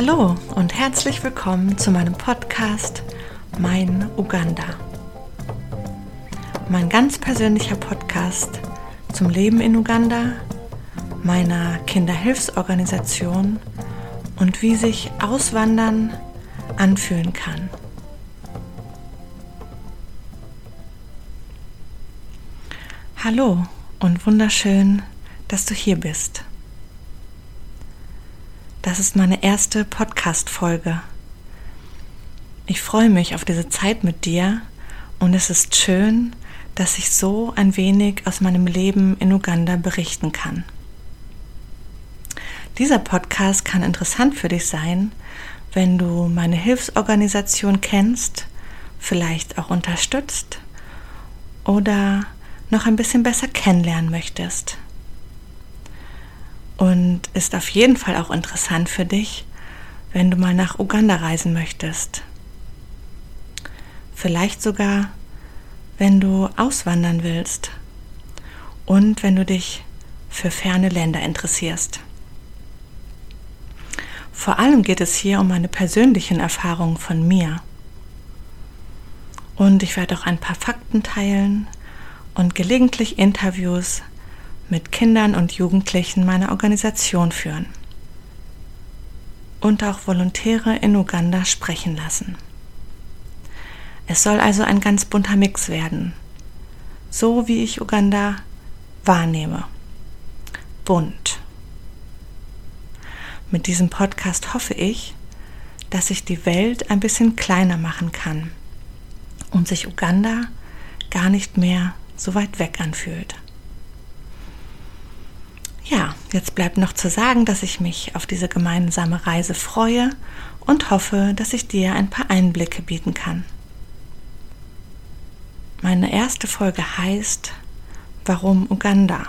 Hallo und herzlich willkommen zu meinem Podcast Mein Uganda. Mein ganz persönlicher Podcast zum Leben in Uganda, meiner Kinderhilfsorganisation und wie sich Auswandern anfühlen kann. Hallo und wunderschön, dass du hier bist. Das ist meine erste Podcast-Folge. Ich freue mich auf diese Zeit mit dir und es ist schön, dass ich so ein wenig aus meinem Leben in Uganda berichten kann. Dieser Podcast kann interessant für dich sein, wenn du meine Hilfsorganisation kennst, vielleicht auch unterstützt oder noch ein bisschen besser kennenlernen möchtest und ist auf jeden Fall auch interessant für dich, wenn du mal nach Uganda reisen möchtest. Vielleicht sogar, wenn du auswandern willst und wenn du dich für ferne Länder interessierst. Vor allem geht es hier um meine persönlichen Erfahrungen von mir. Und ich werde auch ein paar Fakten teilen und gelegentlich Interviews mit Kindern und Jugendlichen meiner Organisation führen und auch Volontäre in Uganda sprechen lassen. Es soll also ein ganz bunter Mix werden, so wie ich Uganda wahrnehme. Bunt. Mit diesem Podcast hoffe ich, dass ich die Welt ein bisschen kleiner machen kann und sich Uganda gar nicht mehr so weit weg anfühlt. Ja, jetzt bleibt noch zu sagen, dass ich mich auf diese gemeinsame Reise freue und hoffe, dass ich dir ein paar Einblicke bieten kann. Meine erste Folge heißt Warum Uganda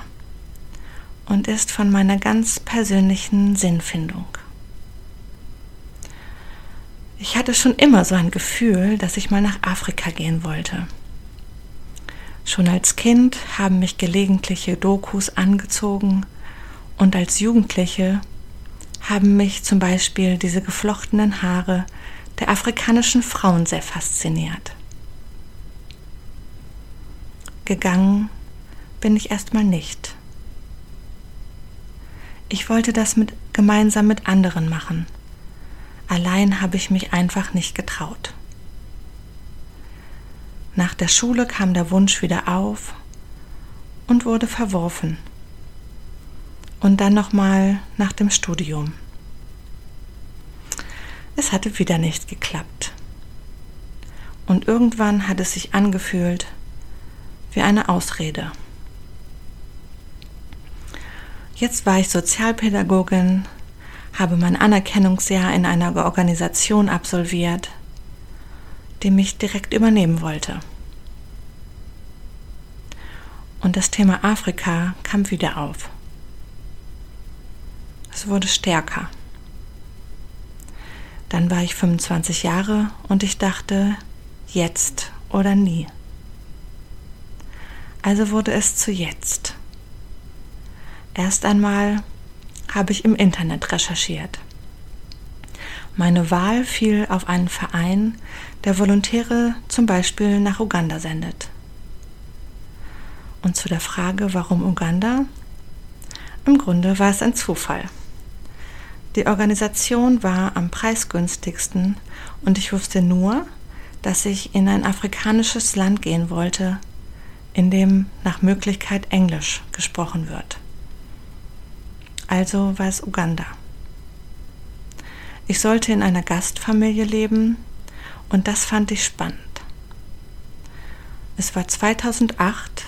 und ist von meiner ganz persönlichen Sinnfindung. Ich hatte schon immer so ein Gefühl, dass ich mal nach Afrika gehen wollte. Schon als Kind haben mich gelegentliche Dokus angezogen und als Jugendliche haben mich zum Beispiel diese geflochtenen Haare der afrikanischen Frauen sehr fasziniert. Gegangen bin ich erstmal nicht. Ich wollte das mit, gemeinsam mit anderen machen. Allein habe ich mich einfach nicht getraut. Nach der Schule kam der Wunsch wieder auf und wurde verworfen und dann nochmal nach dem Studium. Es hatte wieder nicht geklappt. Und irgendwann hat es sich angefühlt wie eine Ausrede. Jetzt war ich Sozialpädagogin, habe mein Anerkennungsjahr in einer Organisation absolviert, die mich direkt übernehmen wollte. Und das Thema Afrika kam wieder auf. Es wurde stärker. Dann war ich 25 Jahre und ich dachte, jetzt oder nie. Also wurde es zu jetzt. Erst einmal habe ich im Internet recherchiert. Meine Wahl fiel auf einen Verein, der Volontäre zum Beispiel nach Uganda sendet. Und zu der Frage, warum Uganda? Im Grunde war es ein Zufall. Die Organisation war am preisgünstigsten und ich wusste nur, dass ich in ein afrikanisches Land gehen wollte, in dem nach Möglichkeit Englisch gesprochen wird. Also war es Uganda. Ich sollte in einer Gastfamilie leben und das fand ich spannend. Es war 2008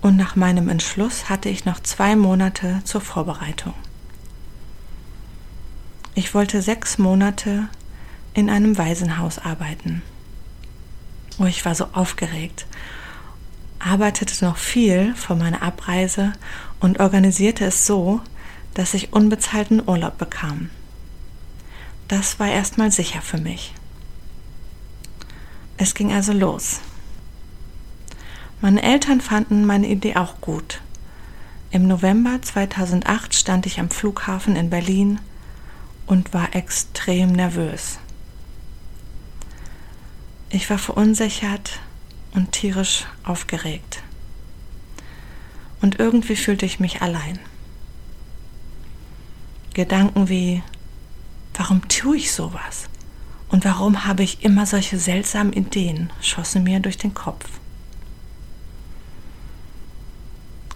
und nach meinem Entschluss hatte ich noch zwei Monate zur Vorbereitung. Ich wollte sechs Monate in einem Waisenhaus arbeiten. Oh, ich war so aufgeregt, arbeitete noch viel vor meiner Abreise und organisierte es so, dass ich unbezahlten Urlaub bekam. Das war erstmal sicher für mich. Es ging also los. Meine Eltern fanden meine Idee auch gut. Im November 2008 stand ich am Flughafen in Berlin und war extrem nervös. Ich war verunsichert und tierisch aufgeregt. Und irgendwie fühlte ich mich allein. Gedanken wie, warum tue ich sowas? Und warum habe ich immer solche seltsamen Ideen, schossen mir durch den Kopf.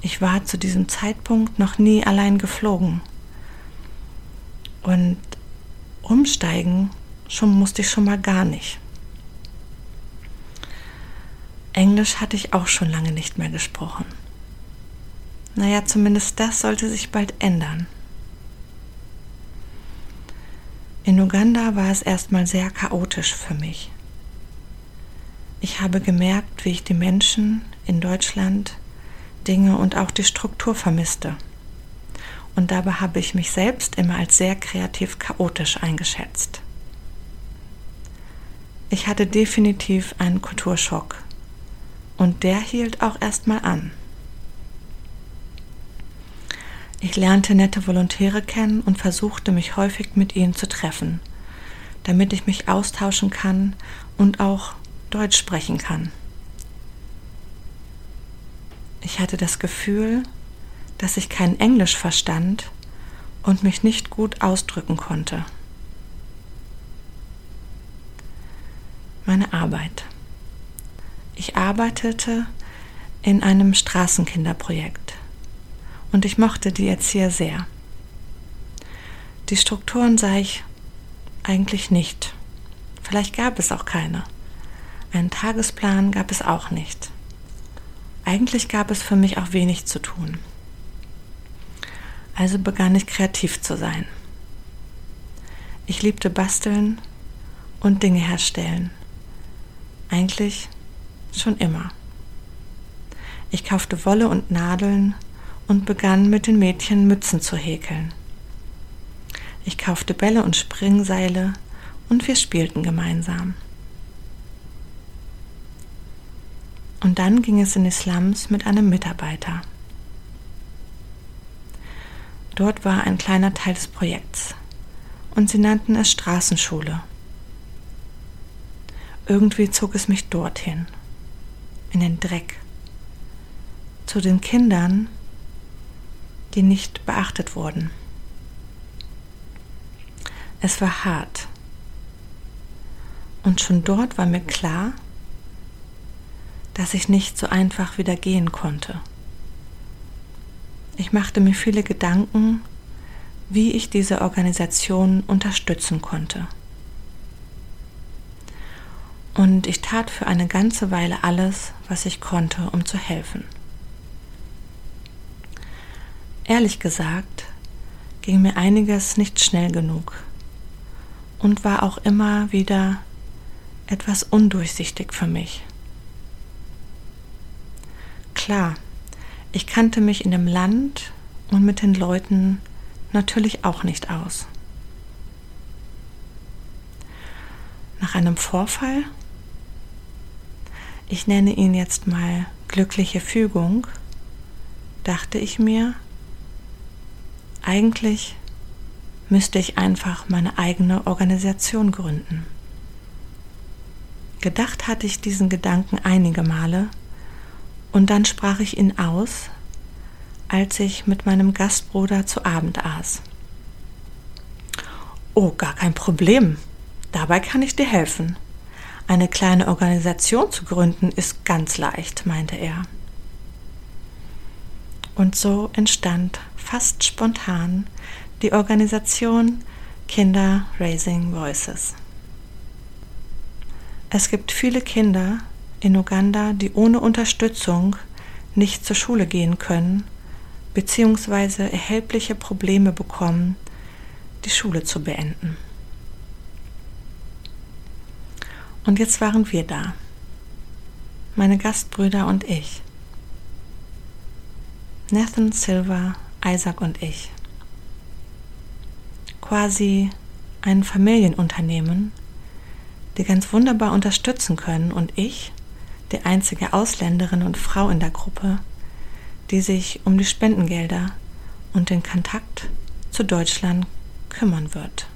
Ich war zu diesem Zeitpunkt noch nie allein geflogen. Und umsteigen schon musste ich schon mal gar nicht. Englisch hatte ich auch schon lange nicht mehr gesprochen. Naja, zumindest das sollte sich bald ändern. In Uganda war es erstmal sehr chaotisch für mich. Ich habe gemerkt, wie ich die Menschen in Deutschland, Dinge und auch die Struktur vermisste. Und dabei habe ich mich selbst immer als sehr kreativ chaotisch eingeschätzt. Ich hatte definitiv einen Kulturschock. Und der hielt auch erstmal an. Ich lernte nette Volontäre kennen und versuchte mich häufig mit ihnen zu treffen, damit ich mich austauschen kann und auch Deutsch sprechen kann. Ich hatte das Gefühl, dass ich kein Englisch verstand und mich nicht gut ausdrücken konnte. Meine Arbeit. Ich arbeitete in einem Straßenkinderprojekt und ich mochte die Erzieher sehr. Die Strukturen sah ich eigentlich nicht. Vielleicht gab es auch keine. Einen Tagesplan gab es auch nicht. Eigentlich gab es für mich auch wenig zu tun. Also begann ich kreativ zu sein. Ich liebte basteln und Dinge herstellen. Eigentlich schon immer. Ich kaufte Wolle und Nadeln und begann mit den Mädchen Mützen zu häkeln. Ich kaufte Bälle und Springseile und wir spielten gemeinsam. Und dann ging es in die Slums mit einem Mitarbeiter. Dort war ein kleiner Teil des Projekts und sie nannten es Straßenschule. Irgendwie zog es mich dorthin, in den Dreck, zu den Kindern, die nicht beachtet wurden. Es war hart. Und schon dort war mir klar, dass ich nicht so einfach wieder gehen konnte. Ich machte mir viele Gedanken, wie ich diese Organisation unterstützen konnte. Und ich tat für eine ganze Weile alles, was ich konnte, um zu helfen. Ehrlich gesagt ging mir einiges nicht schnell genug und war auch immer wieder etwas undurchsichtig für mich. Klar, ich kannte mich in dem Land und mit den Leuten natürlich auch nicht aus. Nach einem Vorfall, ich nenne ihn jetzt mal glückliche Fügung, dachte ich mir, eigentlich müsste ich einfach meine eigene Organisation gründen. Gedacht hatte ich diesen Gedanken einige Male und dann sprach ich ihn aus, als ich mit meinem Gastbruder zu Abend aß. Oh, gar kein Problem. Dabei kann ich dir helfen. Eine kleine Organisation zu gründen ist ganz leicht, meinte er. Und so entstand fast spontan die Organisation Kinder Raising Voices. Es gibt viele Kinder in Uganda, die ohne Unterstützung nicht zur Schule gehen können bzw. erhebliche Probleme bekommen, die Schule zu beenden. Und jetzt waren wir da, meine Gastbrüder und ich. Nathan Silver Isaac und ich. Quasi ein Familienunternehmen, die ganz wunderbar unterstützen können und ich, die einzige Ausländerin und Frau in der Gruppe, die sich um die Spendengelder und den Kontakt zu Deutschland kümmern wird.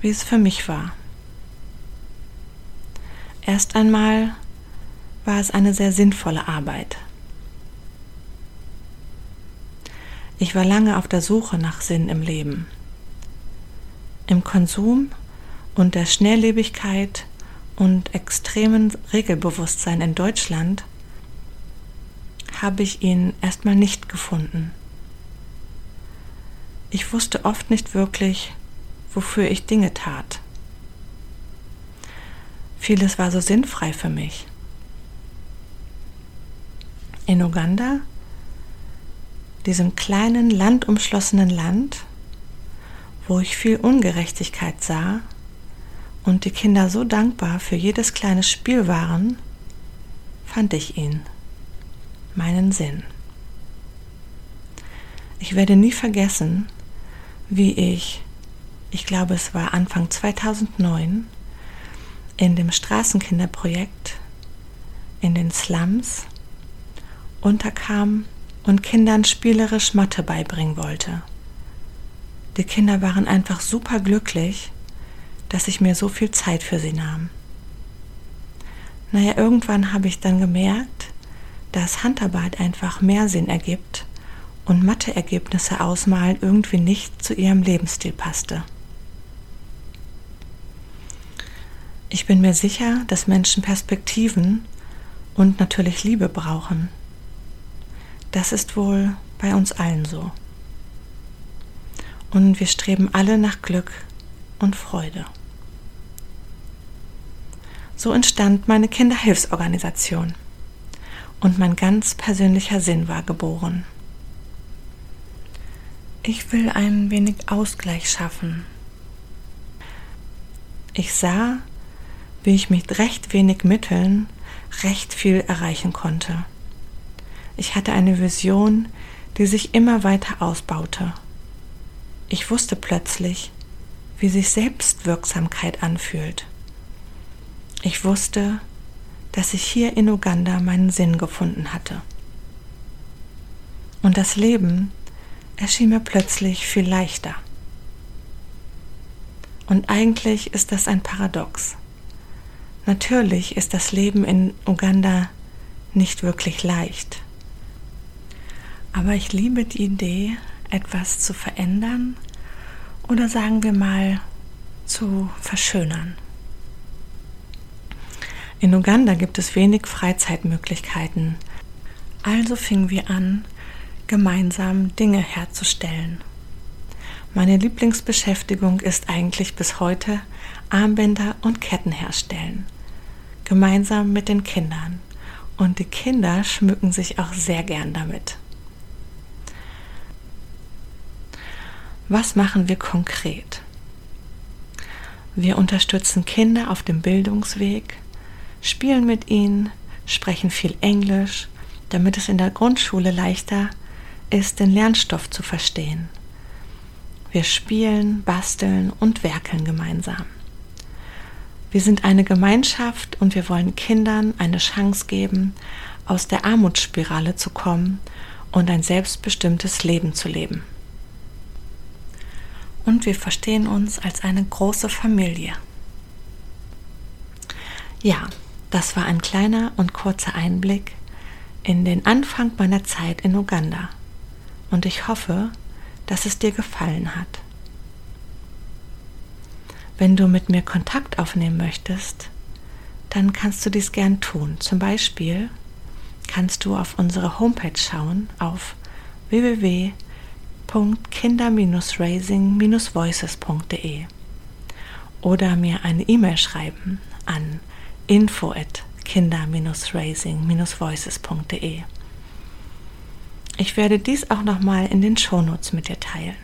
wie es für mich war. Erst einmal war es eine sehr sinnvolle Arbeit. Ich war lange auf der Suche nach Sinn im Leben. Im Konsum und der Schnelllebigkeit und extremen Regelbewusstsein in Deutschland habe ich ihn erstmal nicht gefunden. Ich wusste oft nicht wirklich, wofür ich Dinge tat. Vieles war so sinnfrei für mich. In Uganda, diesem kleinen landumschlossenen Land, wo ich viel Ungerechtigkeit sah und die Kinder so dankbar für jedes kleine Spiel waren, fand ich ihn, meinen Sinn. Ich werde nie vergessen, wie ich, ich glaube es war Anfang 2009, in dem Straßenkinderprojekt in den Slums unterkam und Kindern spielerisch Mathe beibringen wollte. Die Kinder waren einfach super glücklich, dass ich mir so viel Zeit für sie nahm. Naja, irgendwann habe ich dann gemerkt, dass Handarbeit einfach mehr Sinn ergibt und Matheergebnisse ausmalen irgendwie nicht zu ihrem Lebensstil passte. Ich bin mir sicher, dass Menschen Perspektiven und natürlich Liebe brauchen. Das ist wohl bei uns allen so. Und wir streben alle nach Glück und Freude. So entstand meine Kinderhilfsorganisation und mein ganz persönlicher Sinn war geboren. Ich will ein wenig Ausgleich schaffen. Ich sah, wie ich mit recht wenig Mitteln recht viel erreichen konnte. Ich hatte eine Vision, die sich immer weiter ausbaute. Ich wusste plötzlich, wie sich Selbstwirksamkeit anfühlt. Ich wusste, dass ich hier in Uganda meinen Sinn gefunden hatte. Und das Leben erschien mir plötzlich viel leichter. Und eigentlich ist das ein Paradox. Natürlich ist das Leben in Uganda nicht wirklich leicht. Aber ich liebe die Idee, etwas zu verändern oder sagen wir mal zu verschönern. In Uganda gibt es wenig Freizeitmöglichkeiten. Also fingen wir an, gemeinsam Dinge herzustellen. Meine Lieblingsbeschäftigung ist eigentlich bis heute Armbänder und Ketten herstellen. Gemeinsam mit den Kindern. Und die Kinder schmücken sich auch sehr gern damit. Was machen wir konkret? Wir unterstützen Kinder auf dem Bildungsweg, spielen mit ihnen, sprechen viel Englisch, damit es in der Grundschule leichter ist, den Lernstoff zu verstehen. Wir spielen, basteln und werkeln gemeinsam. Wir sind eine Gemeinschaft und wir wollen Kindern eine Chance geben, aus der Armutsspirale zu kommen und ein selbstbestimmtes Leben zu leben. Und wir verstehen uns als eine große Familie. Ja, das war ein kleiner und kurzer Einblick in den Anfang meiner Zeit in Uganda und ich hoffe, dass es dir gefallen hat. Wenn du mit mir Kontakt aufnehmen möchtest, dann kannst du dies gern tun. Zum Beispiel kannst du auf unsere Homepage schauen auf www.kinder-raising-voices.de oder mir eine E-Mail schreiben an info at kinder-raising-voices.de. Ich werde dies auch nochmal in den Shownotes mit dir teilen.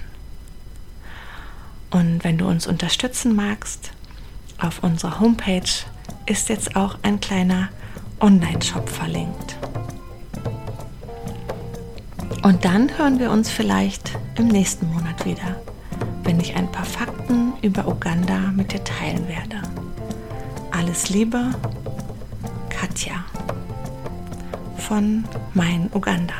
Und wenn du uns unterstützen magst, auf unserer Homepage ist jetzt auch ein kleiner Online-Shop verlinkt. Und dann hören wir uns vielleicht im nächsten Monat wieder, wenn ich ein paar Fakten über Uganda mit dir teilen werde. Alles Liebe, Katja von Mein Uganda.